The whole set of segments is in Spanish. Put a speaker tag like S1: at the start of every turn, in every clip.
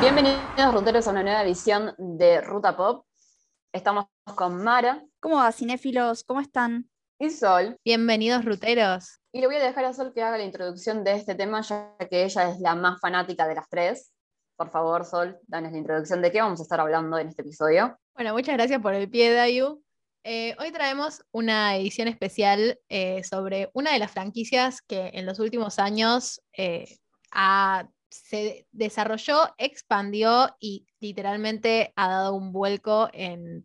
S1: Bienvenidos ruteros a una nueva edición de Ruta Pop. Estamos con Mara
S2: ¿Cómo va, cinéfilos? ¿Cómo están?
S1: y Sol.
S3: Bienvenidos, ruteros.
S1: Y le voy a dejar a Sol que haga la introducción de este tema, ya que ella es la más fanática de las tres. Por favor, Sol, danos la introducción de qué vamos a estar hablando en este episodio.
S3: Bueno, muchas gracias por el pie, Dayu. Eh, hoy traemos una edición especial eh, sobre una de las franquicias que en los últimos años eh, ha- se desarrolló, expandió y literalmente ha dado un vuelco en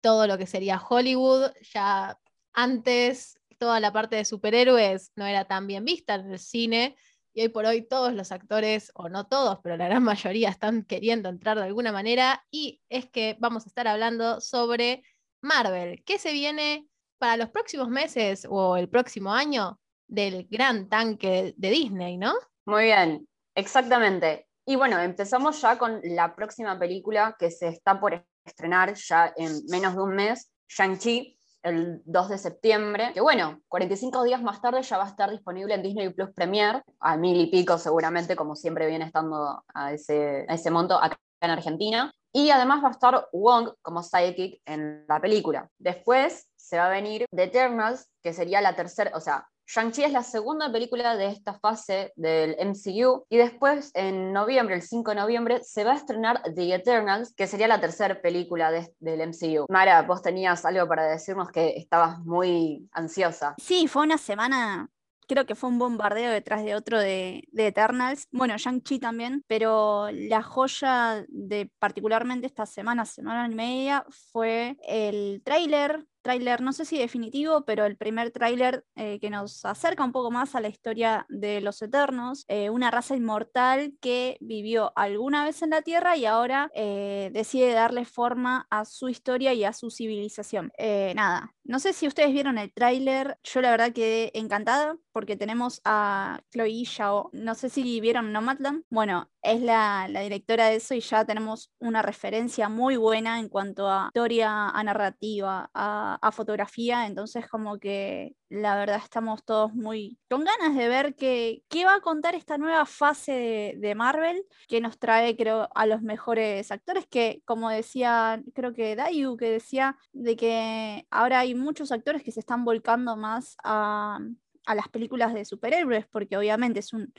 S3: todo lo que sería Hollywood. Ya antes toda la parte de superhéroes no era tan bien vista en el cine y hoy por hoy todos los actores, o no todos, pero la gran mayoría están queriendo entrar de alguna manera y es que vamos a estar hablando sobre Marvel, ¿qué se viene para los próximos meses o el próximo año del gran tanque de Disney, ¿no?
S1: Muy bien, exactamente. Y bueno, empezamos ya con la próxima película que se está por estrenar ya en menos de un mes, Shang-Chi, el 2 de septiembre, que bueno, 45 días más tarde ya va a estar disponible en Disney Plus Premier, a mil y pico seguramente, como siempre viene estando a ese, a ese monto acá en Argentina. Y además va a estar Wong como sidekick en la película. Después se va a venir The Eternals, que sería la tercera, o sea, Shang-Chi es la segunda película de esta fase del MCU y después en noviembre, el 5 de noviembre, se va a estrenar The Eternals, que sería la tercera película de- del MCU. Mara, vos tenías algo para decirnos que estabas muy ansiosa.
S2: Sí, fue una semana, creo que fue un bombardeo detrás de otro de, de Eternals. Bueno, Shang-Chi también, pero la joya de particularmente esta semana, semana y media, fue el tráiler. Tráiler, no sé si definitivo, pero el primer tráiler eh, que nos acerca un poco más a la historia de los Eternos, eh, una raza inmortal que vivió alguna vez en la Tierra y ahora eh, decide darle forma a su historia y a su civilización. Nada, no sé si ustedes vieron el tráiler, yo la verdad quedé encantada porque tenemos a Chloe Zhao, no sé si vieron Nomadland, bueno, es la, la directora de eso y ya tenemos una referencia muy buena en cuanto a historia, a narrativa, a, a fotografía, entonces como que la verdad estamos todos muy con ganas de ver qué, qué va a contar esta nueva fase de, de Marvel que nos trae, creo, a los mejores actores, que como decía, creo que Dayu, que decía de que ahora hay muchos actores que se están volcando más a, a las películas de superhéroes, porque obviamente es un,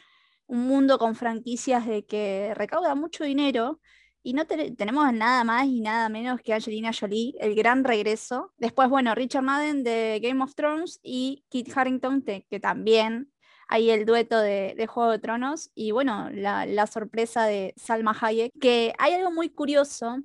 S2: un mundo con franquicias de que recauda mucho dinero. Y no te- tenemos nada más y nada menos que Angelina Jolie, el gran regreso. Después, bueno, Richard Madden de Game of Thrones y Kit Harington, te- que también hay el dueto de, de Juego de Tronos. Y bueno, la, la sorpresa de Salma Hayek, que hay algo muy curioso,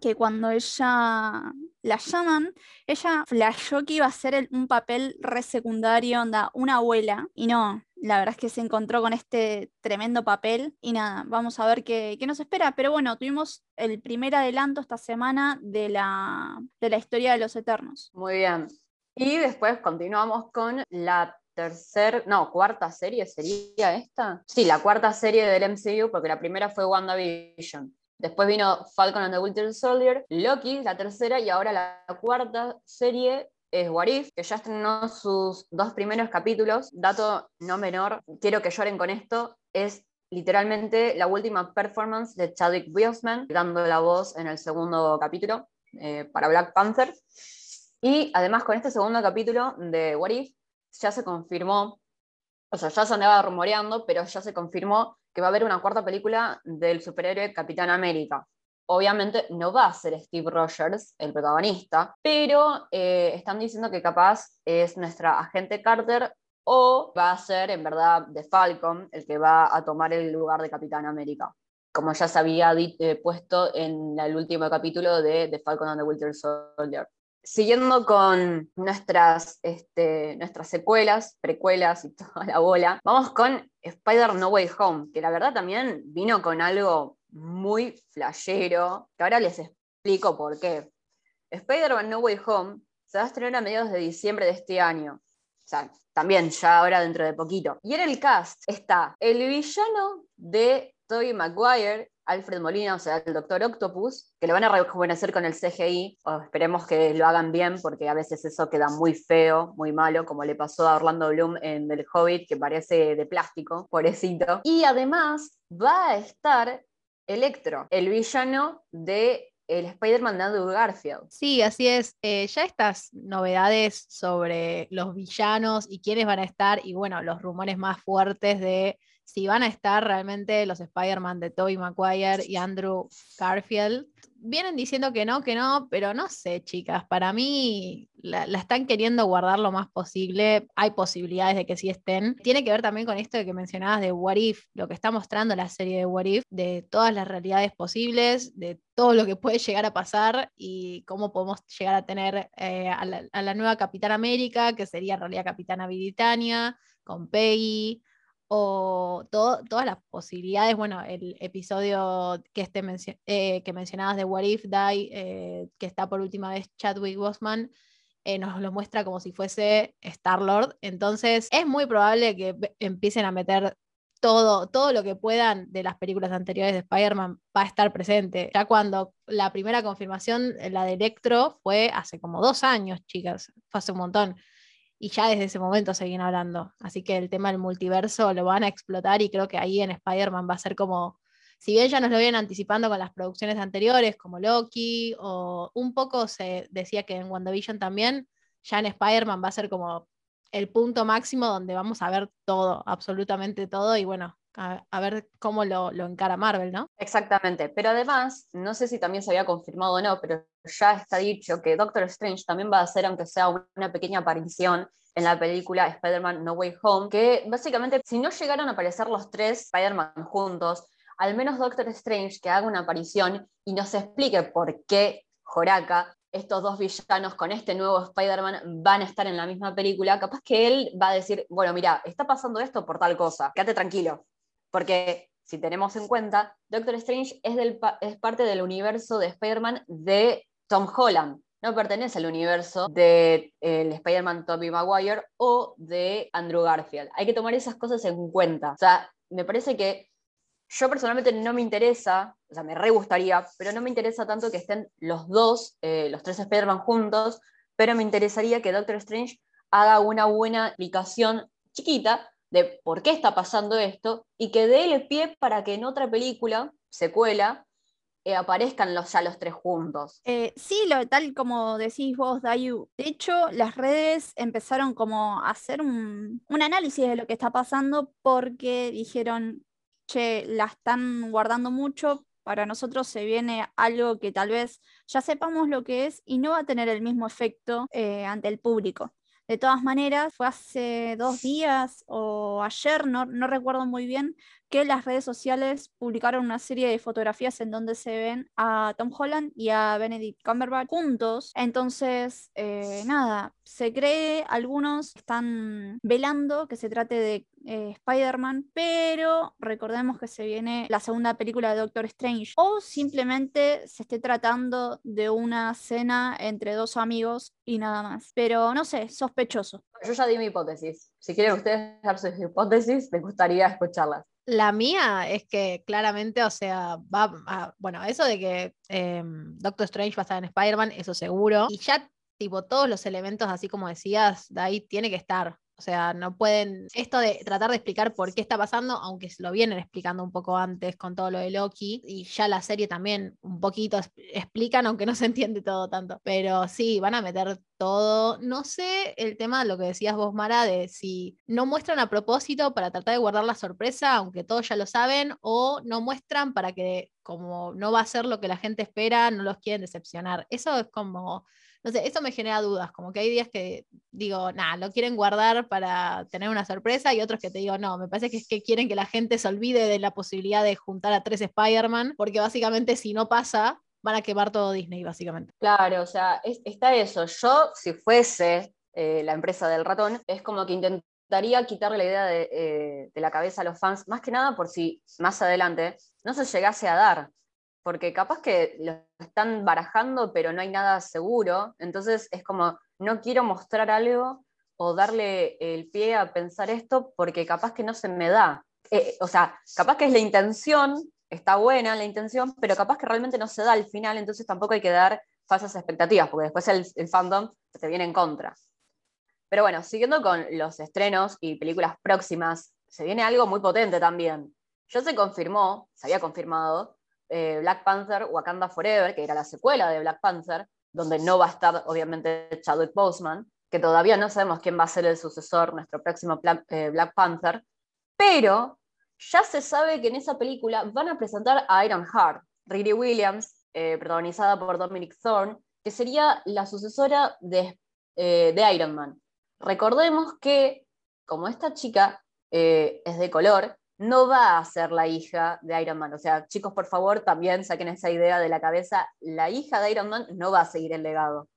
S2: que cuando ella la llaman, ella flashó que iba a ser un papel re secundario, onda, una abuela, y no, la verdad es que se encontró con este tremendo papel, y nada, vamos a ver qué, qué nos espera, pero bueno, tuvimos el primer adelanto esta semana de la, de la historia de los Eternos.
S1: Muy bien. Y después continuamos con la tercera, no, cuarta serie, ¿sería esta? Sí, la cuarta serie del MCU, porque la primera fue WandaVision. Después vino Falcon and the Winter Soldier, Loki, la tercera, y ahora la cuarta serie es What If, que ya estrenó sus dos primeros capítulos. Dato no menor, quiero que lloren con esto, es literalmente la última performance de Chadwick Boseman, dando la voz en el segundo capítulo eh, para Black Panther. Y además con este segundo capítulo de What If ya se confirmó, o sea, ya se andaba rumoreando, pero ya se confirmó que va a haber una cuarta película del superhéroe Capitán América. Obviamente no va a ser Steve Rogers el protagonista, pero eh, están diciendo que capaz es nuestra agente Carter o va a ser en verdad de Falcon el que va a tomar el lugar de Capitán América, como ya se había eh, puesto en el último capítulo de The Falcon and the Winter Soldier siguiendo con nuestras, este, nuestras secuelas, precuelas y toda la bola, vamos con Spider No Way Home, que la verdad también vino con algo muy flashero, que ahora les explico por qué. Spider-Man No Way Home se va a estrenar a mediados de diciembre de este año. O sea, también ya ahora dentro de poquito. Y en el cast está el villano de Tobey Maguire, Alfred Molina, o sea, el Doctor Octopus, que lo van a rejuvenecer con el CGI, o esperemos que lo hagan bien, porque a veces eso queda muy feo, muy malo, como le pasó a Orlando Bloom en El Hobbit, que parece de plástico, pobrecito. Y además va a estar Electro, el villano de el Spider-Man de Andrew Garfield.
S3: Sí, así es. Eh, ya estas novedades sobre los villanos y quiénes van a estar, y bueno, los rumores más fuertes de si van a estar realmente los Spider-Man de Tobey Maguire y Andrew Garfield. Vienen diciendo que no, que no, pero no sé, chicas, para mí la, están queriendo guardar lo más posible. Hay posibilidades de que sí estén. Tiene que ver también con esto de que mencionabas de What If, lo que está mostrando la serie de What If, de todas las realidades posibles, de todo lo que puede llegar a pasar y cómo podemos llegar a tener eh, a, la, la, nueva Capitana América, que sería en realidad Capitana Britannia, con Peggy o todas las posibilidades, bueno, el episodio que, este eh, que mencionabas de What If Die, eh, que está por última vez Chadwick Boseman, eh, nos lo muestra como si fuese Star-Lord, entonces es muy probable que empiecen a meter todo, todo lo que puedan de las películas anteriores de Spider-Man va a estar presente. Ya cuando la primera confirmación, la de Electro, fue hace como dos años, chicas, fue hace un montón y ya desde ese momento se hablando. Así que el tema del multiverso lo van a explotar y creo que ahí en Spider-Man va a ser como, si bien ya nos lo vienen anticipando con las producciones anteriores, como Loki, o un poco se decía que en WandaVision también, ya en Spider-Man va a ser como el punto máximo donde vamos a ver todo, absolutamente todo, y bueno, a, ver cómo lo, lo, encara Marvel, ¿no?
S1: Exactamente, pero además, no sé si también se había confirmado o no, pero ya está dicho que Doctor Strange también va a hacer, aunque sea una pequeña aparición en la película Spider-Man No Way Home, que básicamente si no llegaron a aparecer los tres Spider-Man juntos, al menos Doctor Strange que haga una aparición y nos explique por qué Joraka, estos dos villanos con este nuevo Spider-Man van a estar en la misma película, capaz que él va a decir, bueno, mira, está pasando esto por tal cosa, quédate tranquilo, porque si tenemos en cuenta, Doctor Strange es, parte del universo de Spider-Man de Tom Holland. No pertenece al universo de, Spider-Man Tobey Maguire o de Andrew Garfield. Hay que tomar esas cosas en cuenta. O sea, me parece que yo personalmente no me interesa, o sea, me re gustaría, pero no me interesa tanto que estén los dos, eh, los tres Spider-Man juntos, pero me interesaría que Doctor Strange haga una buena explicación chiquita de por qué está pasando esto y que dé el pie para que en otra película, secuela, eh, aparezcan los, ya los tres juntos.
S2: Eh, sí, lo, tal como decís vos, Dayu. De hecho, las redes empezaron como a hacer un, un análisis de lo que está pasando porque dijeron, che, la están guardando mucho, para nosotros se viene algo que tal vez ya sepamos lo que es y no va a tener el mismo efecto eh, ante el público. De todas maneras, fue hace dos días o ayer, no, no recuerdo muy bien, que las redes sociales publicaron una serie de fotografías en donde se ven a Tom Holland y a Benedict Cumberbatch juntos. Entonces, eh, nada, se cree, algunos están velando que se trate de eh, Spider-Man, pero recordemos que se viene la segunda película de Doctor Strange. O simplemente se esté tratando de una cena entre dos amigos y nada más. Pero no sé, sospechoso.
S1: Yo ya di mi hipótesis. Si quieren ustedes dar sus hipótesis, me gustaría escucharlas.
S3: La mía es que claramente, o sea, va a, bueno, eso de que em, Doctor Strange va a estar en Spider-Man, eso seguro. Y ya, tipo, todos los elementos, así como decías, de ahí tiene que estar. O sea, no pueden. Esto de tratar de explicar por qué está pasando, aunque lo vienen explicando un poco antes con todo lo de Loki, y ya la serie también un poquito explican, aunque no se entiende todo tanto. Pero sí, van a meter todo. No sé el tema de lo que decías vos, Mara, de si no muestran a propósito para tratar de guardar la sorpresa, aunque todos ya lo saben, o no muestran para que, como no va a ser lo que la gente espera, no los quieren decepcionar. Eso es como no sé, eso me genera dudas, como que hay días que digo, nada, lo quieren guardar para tener una sorpresa y otros que te digo, no, me parece que es que quieren que la gente se olvide de la posibilidad de juntar a tres Spider-Man, porque básicamente si no pasa, van a quemar todo Disney, básicamente.
S1: Claro, o sea, está eso. Yo, si fuese eh, la empresa del ratón, es como que intentaría quitarle la idea de, eh, de, la cabeza a los fans, más que nada por si más adelante no se llegase a dar porque capaz que lo están barajando, pero no hay nada seguro, entonces es como, no quiero mostrar algo o darle el pie a pensar esto porque capaz que no se me da. Eh, o sea, capaz que es la intención, está buena la intención, pero capaz que realmente no se da al final, entonces tampoco hay que dar falsas expectativas, porque después el, el fandom te viene en contra. Pero bueno, siguiendo con los estrenos y películas próximas, se viene algo muy potente también. Ya se confirmó, se había confirmado, eh, Black Panther Wakanda Forever, que era la secuela de Black Panther, donde no va a estar obviamente Chadwick Boseman, que todavía no sabemos quién va a ser el sucesor, nuestro próximo eh, Black, Panther, pero ya se sabe que en esa película van a presentar a Iron Heart, Riri Williams, eh, protagonizada por Dominic Thorne, que sería la sucesora de, de Iron Man. Recordemos que, como esta chica es de color, no va a ser la hija de Iron Man. O sea, chicos, por favor, también saquen esa idea de la cabeza. La hija de Iron Man no va a seguir el legado.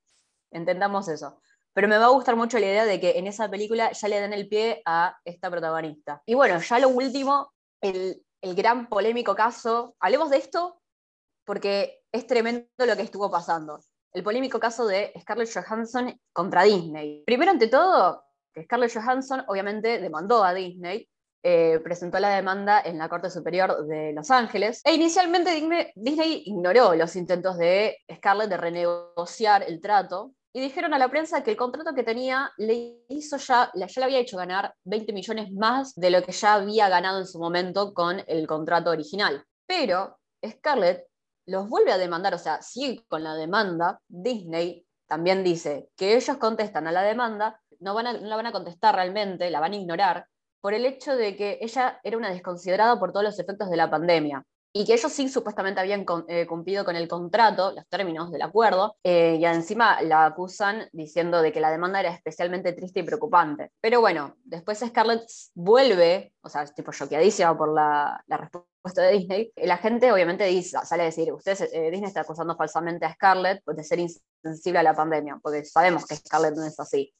S1: Entendamos eso. Pero me va a gustar mucho la idea de que en esa película ya le den el pie a esta protagonista. Y bueno, ya lo último, el, gran polémico caso. Hablemos de esto porque es tremendo lo que estuvo pasando. El polémico caso de Scarlett Johansson contra Disney. Primero, ante todo, Scarlett Johansson obviamente demandó a Disney eh, presentó la demanda en la Corte Superior de Los Ángeles. E inicialmente Disney, ignoró los intentos de Scarlett de renegociar el trato y dijeron a la prensa que el contrato que tenía le hizo ya, ya le había hecho ganar 20 millones más de lo que ya había ganado en su momento con el contrato original. Pero Scarlett los vuelve a demandar, o sea, sigue con la demanda. Disney también dice que ellos contestan a la demanda, no, van no la van a contestar realmente, la van a ignorar, por el hecho de que ella era una desconsiderada por todos los efectos de la pandemia y que ellos sí supuestamente habían eh, cumplido con el contrato, los términos del acuerdo, eh, y encima la acusan diciendo de que la demanda era especialmente triste y preocupante. Pero bueno, después Scarlett vuelve, o sea, tipo choqueadísima por la, respuesta de Disney, la gente obviamente dice, sale a decir, usted, eh, Disney está acusando falsamente a Scarlett de ser insensible a la pandemia, porque sabemos que Scarlett no es así.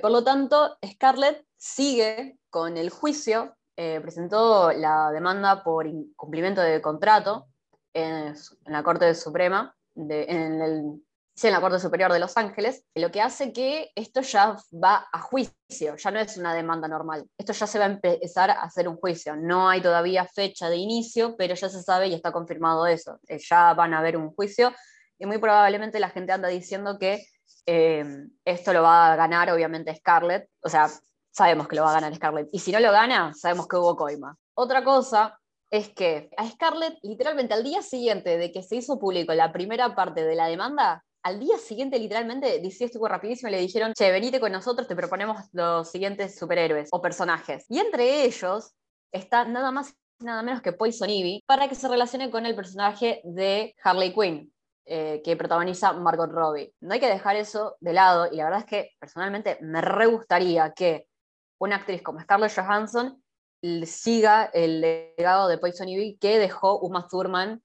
S1: por lo tanto, Scarlett sigue con el juicio, eh, presentó la demanda por incumplimiento de contrato en, la Corte Suprema, el, en la Corte Superior de Los Ángeles, lo que hace que esto ya va a juicio, ya no es una demanda normal. Esto ya se va a empezar a hacer un juicio. No hay todavía fecha de inicio, pero ya se sabe y está confirmado eso. Eh, ya van a haber un juicio y muy probablemente la gente anda diciendo que eh, esto lo va a ganar obviamente Scarlett, o sea, sabemos que lo va a ganar Scarlett. Y si no lo gana, sabemos que hubo coima. Otra cosa es que a Scarlett, literalmente al día siguiente de que se hizo público la primera parte de la demanda, al día siguiente, literalmente, DC estuvo rapidísimo y le dijeron, che, venite con nosotros, te proponemos los siguientes superhéroes o personajes. Y entre ellos está nada más nada menos que Poison Ivy, para que se relacione con el personaje de Harley Quinn, eh, que protagoniza Margot Robbie. No hay que dejar eso de lado, y la verdad es que personalmente me re gustaría que una actriz como Scarlett Johansson siga el legado de Poison Ivy que dejó Uma Thurman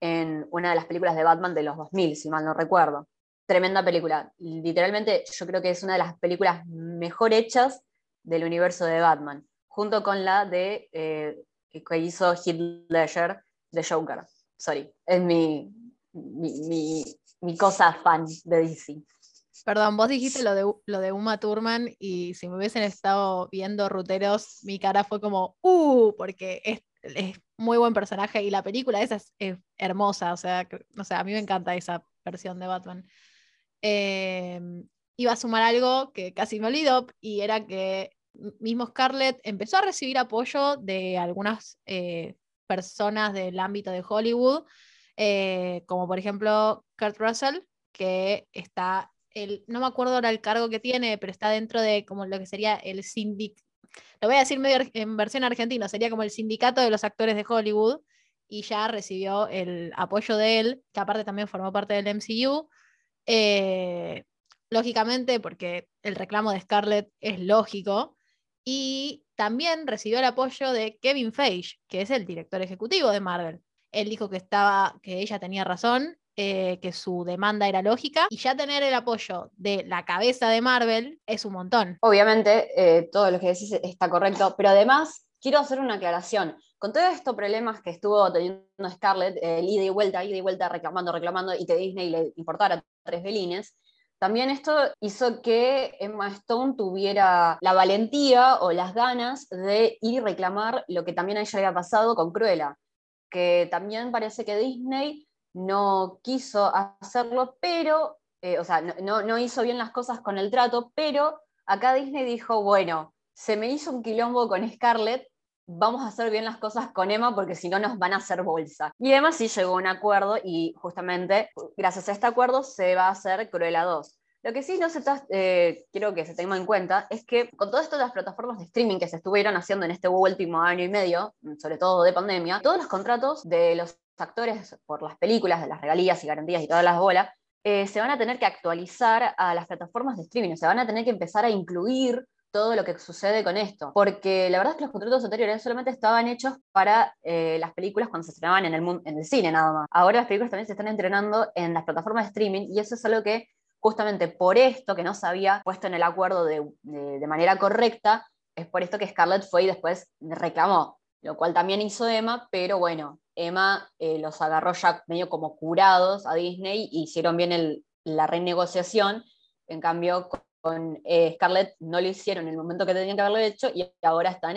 S1: en una de las películas de Batman de los 2000, si mal no recuerdo. Tremenda película. Literalmente yo creo que es una de las películas mejor hechas del universo de Batman, junto con la de eh, que hizo Heath Ledger de Joker. Sorry, es mi, mi, mi cosa fan de DC.
S3: Perdón, vos dijiste lo de, lo de Uma Thurman y si me hubiesen estado viendo ruteros, mi cara fue como, ¡uh! Porque es, muy buen personaje y la película esa es, hermosa, o sea, o sea, a mí me encanta esa versión de Batman. Em, iba a sumar algo que casi me olvidó y era que mismo Scarlett empezó a recibir apoyo de algunas eh, personas del ámbito de Hollywood, eh, como por ejemplo Kurt Russell, que está no me acuerdo ahora el cargo que tiene, pero está dentro de como lo que sería el sindic, lo voy a decir medio en versión argentina, sería como el sindicato de los actores de Hollywood, y ya recibió el apoyo de él, que aparte también formó parte del MCU. Eh, lógicamente, porque el reclamo de Scarlett es lógico, y también recibió el apoyo de Kevin Feige, que es el director ejecutivo de Marvel. Él dijo que, estaba, que ella tenía razón eh, que su demanda era lógica y ya tener el apoyo de la cabeza de Marvel es un montón.
S1: Obviamente, eh, todo lo que decís está correcto, pero además quiero hacer una aclaración. Con todos estos problemas que estuvo teniendo Scarlett, el ida y vuelta, ida y vuelta, reclamando, reclamando, y que Disney le importara tres belines, también esto hizo que Emma Stone tuviera la valentía o las ganas de ir reclamar lo que también a ella había pasado con Cruella, que también parece que Disney no quiso hacerlo, pero, eh, o sea, no, hizo bien las cosas con el trato, pero acá Disney dijo, bueno, se me hizo un quilombo con Scarlett, vamos a hacer bien las cosas con Emma porque si no nos van a hacer bolsa. Y Emma sí llegó a un acuerdo y justamente gracias a este acuerdo se va a hacer Cruella 2. Lo que sí no se eh, quiero que se tenga en cuenta es que con de las plataformas de streaming que se estuvieron haciendo en este último año y medio, sobre todo de pandemia, todos los contratos de los actores por las películas, de las regalías y garantías y todas las bolas, eh, se van a tener que actualizar a las plataformas de streaming, se van a tener que empezar a incluir todo lo que sucede con esto, porque la verdad es que los contratos anteriores solamente estaban hechos para eh, las películas cuando se estrenaban en el, en el cine nada más. Ahora las películas también se están entrenando en las plataformas de streaming y eso es algo que justamente por esto que no se había puesto en el acuerdo de, manera correcta, es por esto que Scarlett fue y después reclamó, lo cual también hizo Emma, pero bueno, Emma eh, los agarró ya medio como curados a Disney y hicieron bien la renegociación, en cambio con eh, Scarlett no lo hicieron en el momento que tenían que haberlo hecho y ahora están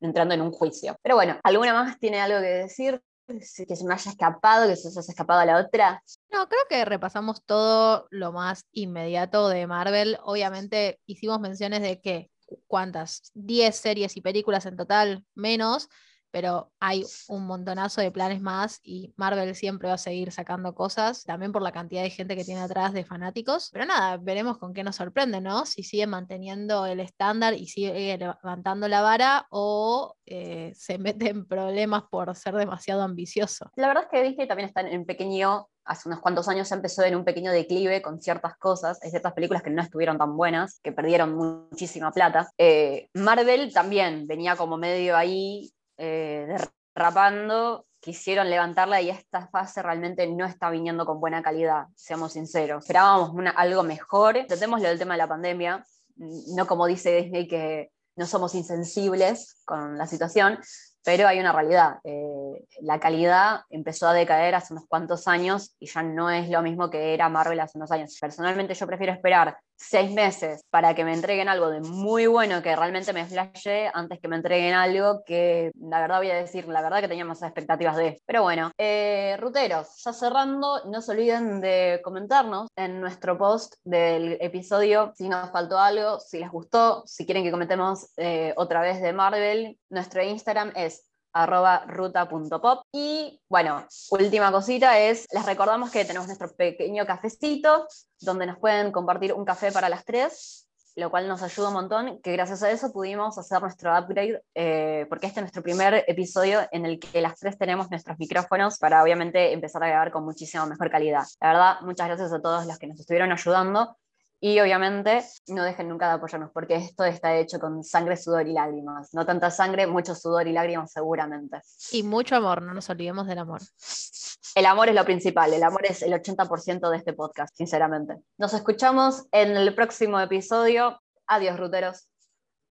S1: entrando en un juicio. Pero bueno, ¿alguna más tiene algo que decir? que se me haya escapado, que se haya escapado a la otra.
S3: No, creo que repasamos todo lo más inmediato de Marvel. Obviamente hicimos menciones de que, ¿cuántas? 10 series y películas en total, menos pero hay un montonazo de planes más y Marvel siempre va a seguir sacando cosas, también por la cantidad de gente que tiene atrás de fanáticos. Pero nada, veremos con qué nos sorprende, ¿no? Si sigue manteniendo el estándar y sigue levantando la vara o eh, se mete en problemas por ser demasiado ambicioso.
S1: La verdad es que Disney también está en pequeño hace unos cuantos años se empezó en un pequeño declive con ciertas cosas, hay ciertas películas que no estuvieron tan buenas, que perdieron muchísima plata. Eh, Marvel también venía como medio ahí eh, derrapando, quisieron levantarla y esta fase realmente no está viniendo con buena calidad, seamos sinceros. Esperábamos algo mejor. Tratemos lo del tema de la pandemia, no como dice Disney que no somos insensibles con la situación, pero hay una realidad. Eh, la calidad empezó a decaer hace unos cuantos años y ya no es lo mismo que era Marvel hace unos años. Personalmente yo prefiero esperar seis meses para que me entreguen algo de muy bueno que realmente me flashe antes que me entreguen algo que la verdad voy a decir, la verdad que tenía más expectativas de. Pero bueno, eh, ruteros, ya cerrando, no se olviden de comentarnos en nuestro post del episodio si nos faltó algo, si les gustó, si quieren que comentemos eh, otra vez de Marvel. Nuestro Instagram es arroba ruta.pop. Y bueno, última cosita es, les recordamos que tenemos nuestro pequeño cafecito, donde nos pueden compartir un café para las tres, lo cual nos ayuda un montón, que gracias a eso pudimos hacer nuestro upgrade, eh, porque este es nuestro primer episodio en el que las tres tenemos nuestros micrófonos para obviamente empezar a grabar con muchísima mejor calidad. La verdad, muchas gracias a todos los que nos estuvieron ayudando. Y obviamente no dejen nunca de apoyarnos, porque esto está hecho con sangre, sudor y lágrimas. No tanta sangre, mucho sudor y lágrimas seguramente.
S3: Y mucho amor, no nos olvidemos del amor.
S1: El amor es lo principal, el amor es el 80% de este podcast, sinceramente. Nos escuchamos en el próximo episodio. Adiós, ruteros.